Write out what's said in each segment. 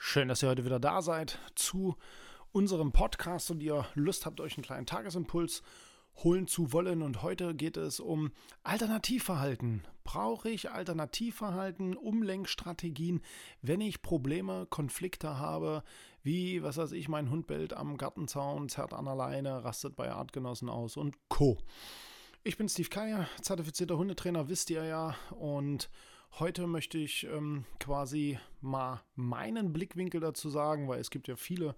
Schön, dass ihr heute wieder da seid zu unserem Podcast und ihr Lust habt, euch einen kleinen Tagesimpuls holen zu wollen. Und heute geht es um Alternativverhalten. Brauche ich Alternativverhalten, Umlenkstrategien, wenn ich Probleme, Konflikte habe, wie, was weiß ich, mein Hund bellt am Gartenzaun, zerrt an der Leine, rastet bei Artgenossen aus und Co. Ich bin Steve Keier, zertifizierter Hundetrainer, wisst ihr ja, und Heute möchte ich ähm, quasi mal meinen Blickwinkel dazu sagen, weil es gibt ja viele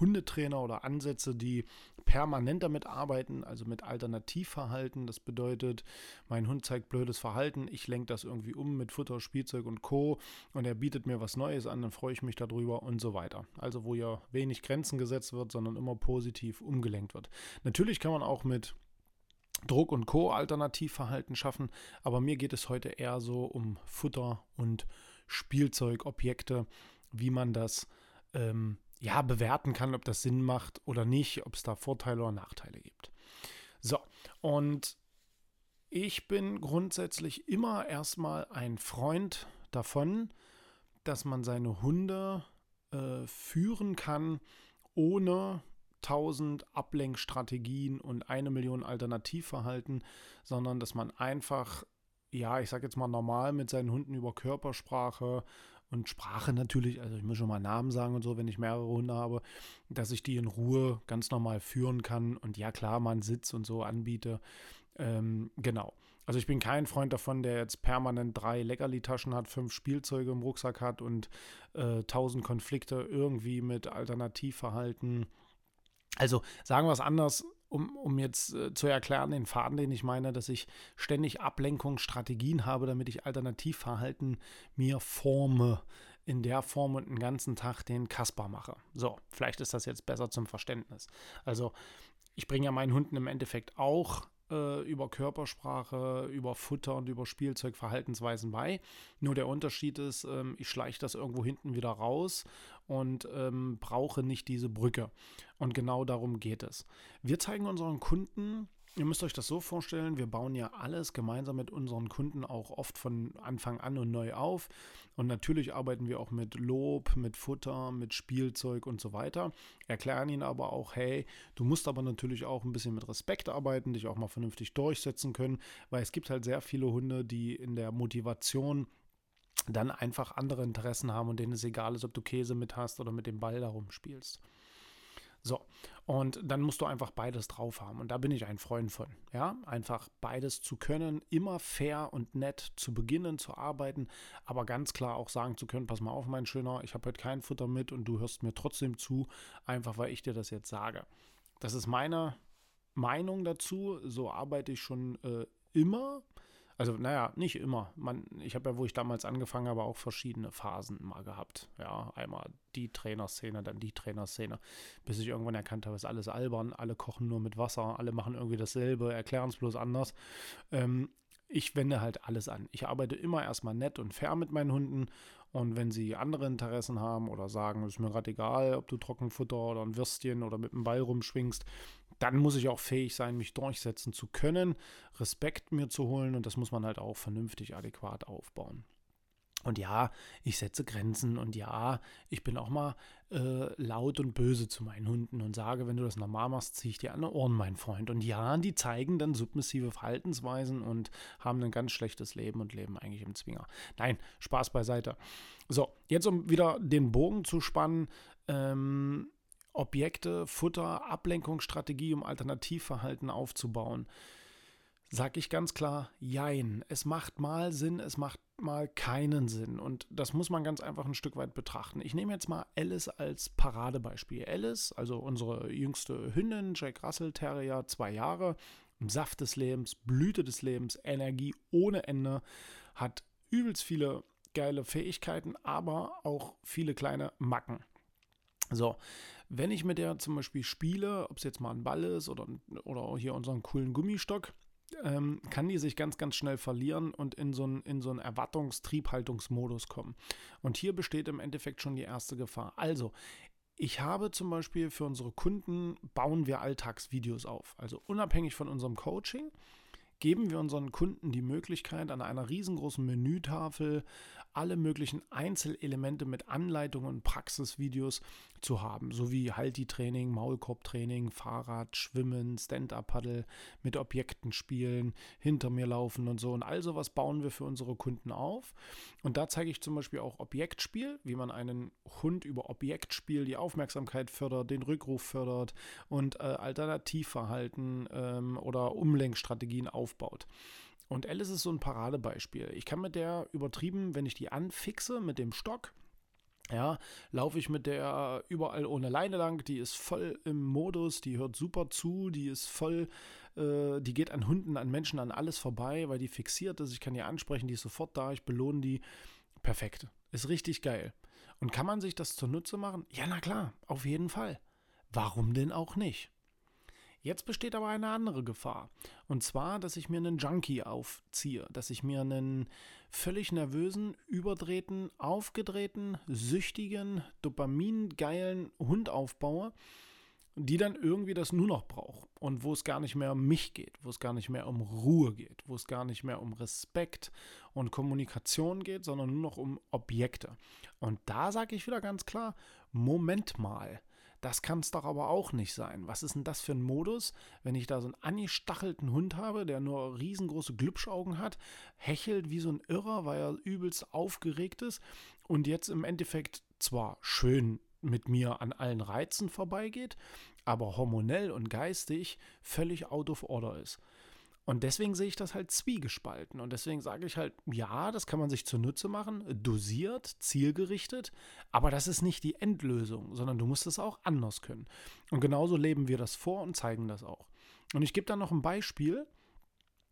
Hundetrainer oder Ansätze, die permanent damit arbeiten, also mit Alternativverhalten. Das bedeutet, mein Hund zeigt blödes Verhalten, ich lenke das irgendwie um mit Futter, Spielzeug und Co. Und er bietet mir was Neues an, dann freue ich mich darüber und so weiter. Also wo ja wenig Grenzen gesetzt wird, sondern immer positiv umgelenkt wird. Natürlich kann man auch mit Druck und Co. Alternativverhalten schaffen. Aber mir geht es heute eher so um Futter und Spielzeugobjekte, wie man das ähm, ja bewerten kann, ob das Sinn macht oder nicht, ob es da Vorteile oder Nachteile gibt. So, und ich bin grundsätzlich immer erstmal ein Freund davon, dass man seine Hunde äh, führen kann, ohne tausend Ablenkstrategien und eine Million Alternativverhalten, sondern dass man einfach, ja, ich sag jetzt mal normal mit seinen Hunden über Körpersprache und Sprache natürlich, also ich muss schon mal Namen sagen und so, wenn ich mehrere Hunde habe, dass ich die in Ruhe ganz normal führen kann und ja klar, man Sitz und so anbiete. Ähm, genau. Also ich bin kein Freund davon, der jetzt permanent drei Leckerli-Taschen hat, fünf Spielzeuge im Rucksack hat und äh, tausend Konflikte irgendwie mit Alternativverhalten also sagen wir es anders, um, um jetzt äh, zu erklären, den Faden, den ich meine, dass ich ständig Ablenkungsstrategien habe, damit ich Alternativverhalten mir forme in der Form und den ganzen Tag den Kasper mache. So, vielleicht ist das jetzt besser zum Verständnis. Also, ich bringe ja meinen Hunden im Endeffekt auch äh, über Körpersprache, über Futter und über Spielzeug Verhaltensweisen bei. Nur der Unterschied ist, ähm, ich schleiche das irgendwo hinten wieder raus und ähm, brauche nicht diese Brücke. Und genau darum geht es. Wir zeigen unseren Kunden, Ihr müsst euch das so vorstellen, wir bauen ja alles gemeinsam mit unseren Kunden auch oft von Anfang an und neu auf. Und natürlich arbeiten wir auch mit Lob, mit Futter, mit Spielzeug und so weiter. Erklären ihnen aber auch, hey, du musst aber natürlich auch ein bisschen mit Respekt arbeiten, dich auch mal vernünftig durchsetzen können, weil es gibt halt sehr viele Hunde, die in der Motivation dann einfach andere Interessen haben und denen es egal ist, ob du Käse mit hast oder mit dem Ball darum spielst. So, und dann musst du einfach beides drauf haben. Und da bin ich ein Freund von. Ja, einfach beides zu können, immer fair und nett zu beginnen, zu arbeiten, aber ganz klar auch sagen zu können: Pass mal auf, mein Schöner, ich habe heute kein Futter mit und du hörst mir trotzdem zu, einfach weil ich dir das jetzt sage. Das ist meine Meinung dazu. So arbeite ich schon äh, immer. Also, naja, nicht immer. Man, ich habe ja, wo ich damals angefangen habe, auch verschiedene Phasen mal gehabt. Ja, einmal die Trainerszene, dann die Trainerszene, bis ich irgendwann erkannt habe, es ist alles albern, alle kochen nur mit Wasser, alle machen irgendwie dasselbe, erklären es bloß anders. Ähm, ich wende halt alles an. Ich arbeite immer erstmal nett und fair mit meinen Hunden und wenn sie andere Interessen haben oder sagen, es ist mir gerade egal, ob du Trockenfutter oder ein Würstchen oder mit dem Ball rumschwingst, dann muss ich auch fähig sein, mich durchsetzen zu können, Respekt mir zu holen und das muss man halt auch vernünftig adäquat aufbauen. Und ja, ich setze Grenzen und ja, ich bin auch mal äh, laut und böse zu meinen Hunden und sage, wenn du das normal machst, ziehe ich dir an die Ohren, mein Freund. Und ja, die zeigen dann submissive Verhaltensweisen und haben ein ganz schlechtes Leben und leben eigentlich im Zwinger. Nein, Spaß beiseite. So, jetzt um wieder den Bogen zu spannen, ähm, Objekte, Futter, Ablenkungsstrategie, um Alternativverhalten aufzubauen. Sage ich ganz klar, jein. Es macht mal Sinn, es macht mal keinen Sinn. Und das muss man ganz einfach ein Stück weit betrachten. Ich nehme jetzt mal Alice als Paradebeispiel. Alice, also unsere jüngste Hündin, Jack Russell Terrier, zwei Jahre, im Saft des Lebens, Blüte des Lebens, Energie ohne Ende, hat übelst viele geile Fähigkeiten, aber auch viele kleine Macken. So, wenn ich mit der zum Beispiel spiele, ob es jetzt mal ein Ball ist oder, oder hier unseren coolen Gummistock, ähm, kann die sich ganz, ganz schnell verlieren und in so einen, in so einen Erwartungstriebhaltungsmodus kommen. Und hier besteht im Endeffekt schon die erste Gefahr. Also, ich habe zum Beispiel für unsere Kunden, bauen wir Alltagsvideos auf. Also unabhängig von unserem Coaching geben wir unseren Kunden die Möglichkeit, an einer riesengroßen Menütafel alle möglichen Einzelelemente mit Anleitungen und Praxisvideos zu haben, sowie Halti-Training, Maulkorb-Training, Fahrrad, Schwimmen, Stand-Up-Paddle, mit Objekten spielen, hinter mir laufen und so. Und all sowas bauen wir für unsere Kunden auf. Und da zeige ich zum Beispiel auch Objektspiel, wie man einen Hund über Objektspiel die Aufmerksamkeit fördert, den Rückruf fördert und äh, Alternativverhalten ähm, oder Umlenkstrategien aufbaut. Und Alice ist so ein Paradebeispiel. Ich kann mit der übertrieben, wenn ich die anfixe mit dem Stock, ja, laufe ich mit der überall ohne Leine lang. Die ist voll im Modus, die hört super zu, die ist voll, äh, die geht an Hunden, an Menschen, an alles vorbei, weil die fixiert ist. Ich kann die ansprechen, die ist sofort da, ich belohne die. Perfekt. Ist richtig geil. Und kann man sich das zunutze machen? Ja, na klar, auf jeden Fall. Warum denn auch nicht? Jetzt besteht aber eine andere Gefahr. Und zwar, dass ich mir einen Junkie aufziehe, dass ich mir einen völlig nervösen, überdrehten, aufgedrehten, süchtigen, dopamingeilen Hund aufbaue, die dann irgendwie das nur noch braucht und wo es gar nicht mehr um mich geht, wo es gar nicht mehr um Ruhe geht, wo es gar nicht mehr um Respekt und Kommunikation geht, sondern nur noch um Objekte. Und da sage ich wieder ganz klar, Moment mal, das kann es doch aber auch nicht sein. Was ist denn das für ein Modus, wenn ich da so einen angestachelten Hund habe, der nur riesengroße Glubschaugen hat, hechelt wie so ein Irrer, weil er übelst aufgeregt ist und jetzt im Endeffekt zwar schön mit mir an allen Reizen vorbeigeht, aber hormonell und geistig völlig out of order ist. Und deswegen sehe ich das halt zwiegespalten. Und deswegen sage ich halt, ja, das kann man sich zunutze machen, dosiert, zielgerichtet, aber das ist nicht die Endlösung, sondern du musst es auch anders können. Und genauso leben wir das vor und zeigen das auch. Und ich gebe da noch ein Beispiel,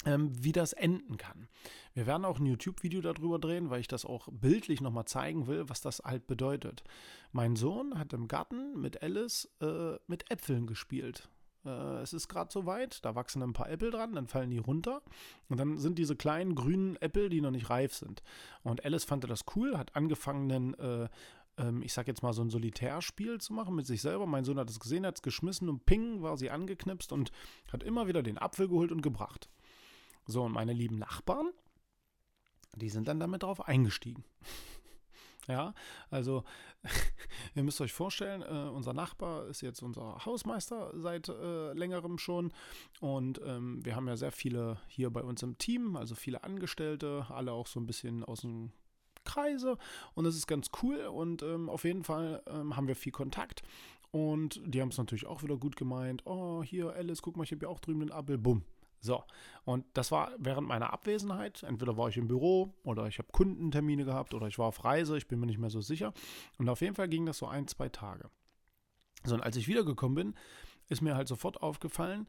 ähm, wie das enden kann. Wir werden auch ein YouTube-Video darüber drehen, weil ich das auch bildlich nochmal zeigen will, was das halt bedeutet. Mein Sohn hat im Garten mit Alice äh, mit Äpfeln gespielt. Äh, es ist gerade soweit, da wachsen ein paar Äpfel dran, dann fallen die runter und dann sind diese kleinen grünen Äpfel, die noch nicht reif sind. Und Alice fand das cool, hat angefangen, einen, äh, ähm, ich sag jetzt mal so ein Solitärspiel zu machen mit sich selber. Mein Sohn hat es gesehen, hat es geschmissen und ping war sie angeknipst und hat immer wieder den Apfel geholt und gebracht. So, und meine lieben Nachbarn, die sind dann damit drauf eingestiegen. Ja, also ihr müsst euch vorstellen, äh, unser Nachbar ist jetzt unser Hausmeister seit äh, längerem schon. Und ähm, wir haben ja sehr viele hier bei uns im Team, also viele Angestellte, alle auch so ein bisschen aus dem Kreise. Und das ist ganz cool. Und ähm, auf jeden Fall ähm, haben wir viel Kontakt. Und die haben es natürlich auch wieder gut gemeint. Oh, hier Alice, guck mal, ich habe ja auch drüben den Apfel, bumm, so, und das war während meiner Abwesenheit. Entweder war ich im Büro oder ich habe Kundentermine gehabt oder ich war auf Reise, ich bin mir nicht mehr so sicher. Und auf jeden Fall ging das so ein, zwei Tage. So, und als ich wiedergekommen bin, ist mir halt sofort aufgefallen,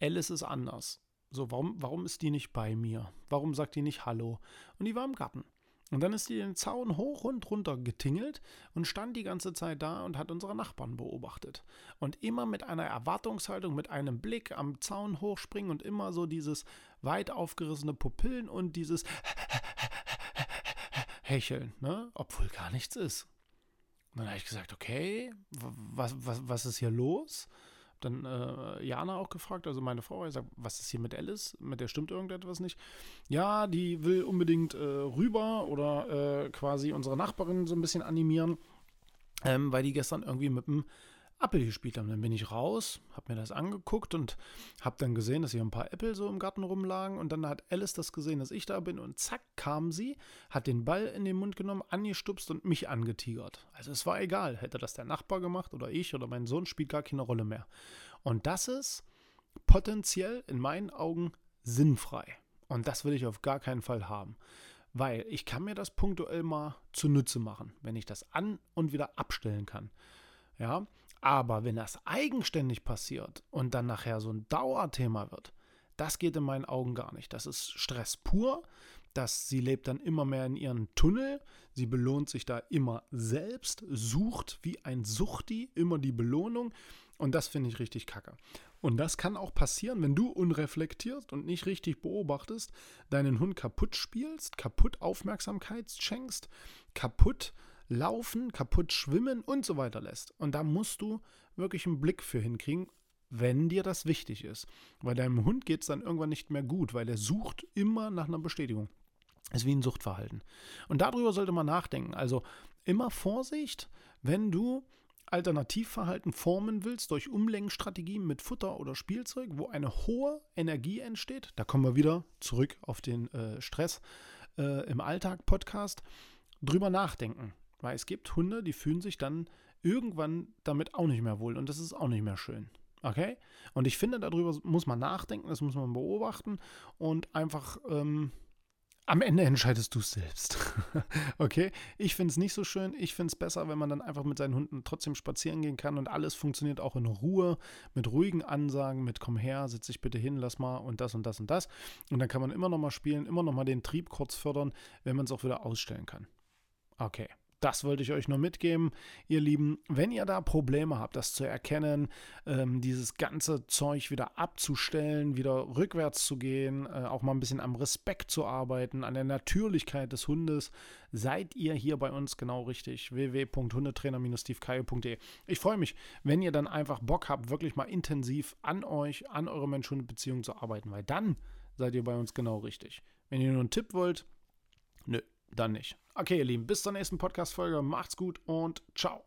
Alice ist anders. So, warum, warum ist die nicht bei mir? Warum sagt die nicht Hallo? Und die war im Garten. Und dann ist die den Zaun hoch und runter getingelt und stand die ganze Zeit da und hat unsere Nachbarn beobachtet. Und immer mit einer Erwartungshaltung, mit einem Blick am Zaun hochspringen und immer so dieses weit aufgerissene Pupillen und dieses Hecheln, ne? obwohl gar nichts ist. Und dann habe ich gesagt, okay, was, was, was ist hier los? Dann äh, Jana auch gefragt, also meine Frau, ich sage, was ist hier mit Alice? Mit der stimmt irgendetwas nicht. Ja, die will unbedingt äh, rüber oder äh, quasi unsere Nachbarin so ein bisschen animieren, ähm, weil die gestern irgendwie mit dem Apple gespielt haben. Dann bin ich raus, habe mir das angeguckt und habe dann gesehen, dass hier ein paar Äpfel so im Garten rumlagen. Und dann hat Alice das gesehen, dass ich da bin. Und zack, kam sie, hat den Ball in den Mund genommen, angestupst und mich angetigert. Also es war egal, hätte das der Nachbar gemacht oder ich oder mein Sohn, spielt gar keine Rolle mehr. Und das ist potenziell in meinen Augen sinnfrei. Und das will ich auf gar keinen Fall haben. Weil ich kann mir das punktuell mal zunutze machen, wenn ich das an und wieder abstellen kann. Ja, aber wenn das eigenständig passiert und dann nachher so ein Dauerthema wird, das geht in meinen Augen gar nicht. Das ist Stress pur. Das, sie lebt dann immer mehr in ihren Tunnel. Sie belohnt sich da immer selbst, sucht wie ein Suchti immer die Belohnung. Und das finde ich richtig kacke. Und das kann auch passieren, wenn du unreflektiert und nicht richtig beobachtest, deinen Hund kaputt spielst, kaputt Aufmerksamkeit schenkst, kaputt laufen, kaputt schwimmen und so weiter lässt. Und da musst du wirklich einen Blick für hinkriegen, wenn dir das wichtig ist. Weil deinem Hund geht es dann irgendwann nicht mehr gut, weil er sucht immer nach einer Bestätigung. Ist wie ein Suchtverhalten. Und darüber sollte man nachdenken. Also immer Vorsicht, wenn du Alternativverhalten formen willst durch Umlenkstrategien mit Futter oder Spielzeug, wo eine hohe Energie entsteht. Da kommen wir wieder zurück auf den äh, Stress äh, im Alltag Podcast. Drüber nachdenken. Weil es gibt Hunde, die fühlen sich dann irgendwann damit auch nicht mehr wohl und das ist auch nicht mehr schön. Okay? Und ich finde, darüber muss man nachdenken, das muss man beobachten und einfach ähm, am Ende entscheidest du es selbst. okay? Ich finde es nicht so schön. Ich finde es besser, wenn man dann einfach mit seinen Hunden trotzdem spazieren gehen kann und alles funktioniert auch in Ruhe, mit ruhigen Ansagen, mit komm her, setz dich bitte hin, lass mal und das und das und das. Und dann kann man immer noch mal spielen, immer noch mal den Trieb kurz fördern, wenn man es auch wieder ausstellen kann. Okay. Das wollte ich euch nur mitgeben, ihr Lieben. Wenn ihr da Probleme habt, das zu erkennen, ähm, dieses ganze Zeug wieder abzustellen, wieder rückwärts zu gehen, äh, auch mal ein bisschen am Respekt zu arbeiten, an der Natürlichkeit des Hundes, seid ihr hier bei uns genau richtig. www.hundetrainer-stevekayo.de. Ich freue mich, wenn ihr dann einfach Bock habt, wirklich mal intensiv an euch, an eure Mensch-Hund-Beziehung zu arbeiten, weil dann seid ihr bei uns genau richtig. Wenn ihr nur einen Tipp wollt, nö, dann nicht. Okay, ihr Lieben, bis zur nächsten Podcast-Folge. Macht's gut und ciao.